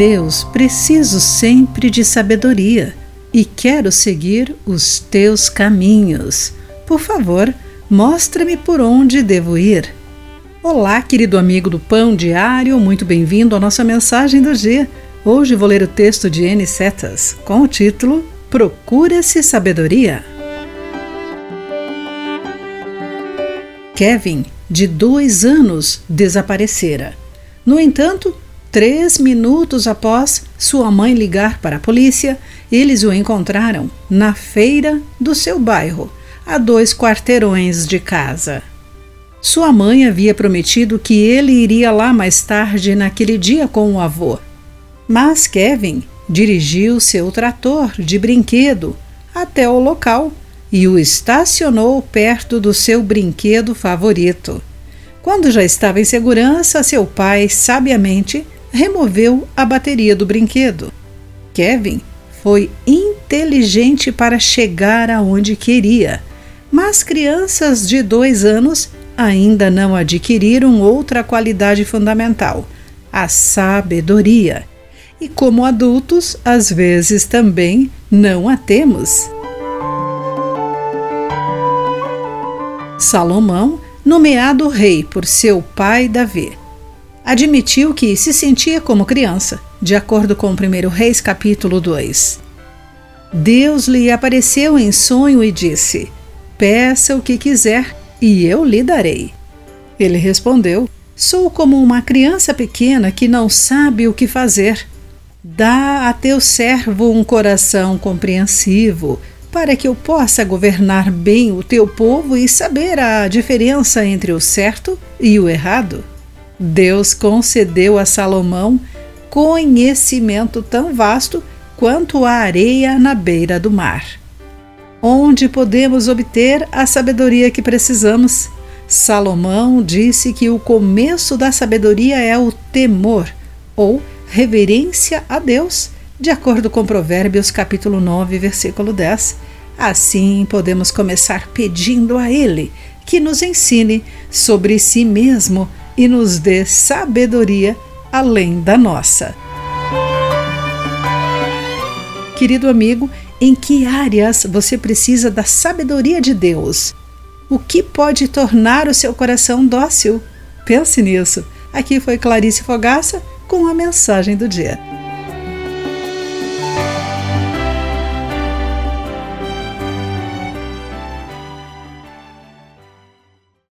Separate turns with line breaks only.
Deus, preciso sempre de sabedoria e quero seguir os teus caminhos. Por favor, mostra-me por onde devo ir. Olá, querido amigo do Pão Diário, muito bem-vindo à nossa mensagem do dia. Hoje vou ler o texto de N. Setas com o título Procura-se Sabedoria. Kevin, de dois anos, desaparecera. No entanto, três minutos após sua mãe ligar para a polícia, eles o encontraram na feira do seu bairro, a dois quarteirões de casa. Sua mãe havia prometido que ele iria lá mais tarde naquele dia com o avô. Mas Kevin dirigiu seu trator de brinquedo até o local e o estacionou perto do seu brinquedo favorito. Quando já estava em segurança, seu pai sabiamente removeu a bateria do brinquedo. Kevin foi inteligente para chegar aonde queria, mas crianças de dois anos ainda não adquiriram outra qualidade fundamental, a sabedoria. E como adultos, às vezes também não a temos. Salomão, nomeado rei por seu pai Davi, admitiu que se sentia como criança, de acordo com 1 Reis capítulo 2. Deus lhe apareceu em sonho e disse: Peça o que quiser e eu lhe darei. Ele respondeu: Sou como uma criança pequena que não sabe o que fazer. Dá a teu servo um coração compreensivo, para que eu possa governar bem o teu povo e saber a diferença entre o certo e o errado. Deus concedeu a Salomão conhecimento tão vasto quanto a areia na beira do mar onde podemos obter a sabedoria que precisamos. Salomão disse que o começo da sabedoria é o temor ou reverência a Deus, de acordo com Provérbios capítulo 9, versículo 10. Assim podemos começar pedindo a ele que nos ensine sobre si mesmo e nos dê sabedoria além da nossa. Querido amigo, em que áreas você precisa da sabedoria de Deus? O que pode tornar o seu coração dócil? Pense nisso. Aqui foi Clarice Fogaça com a mensagem do dia.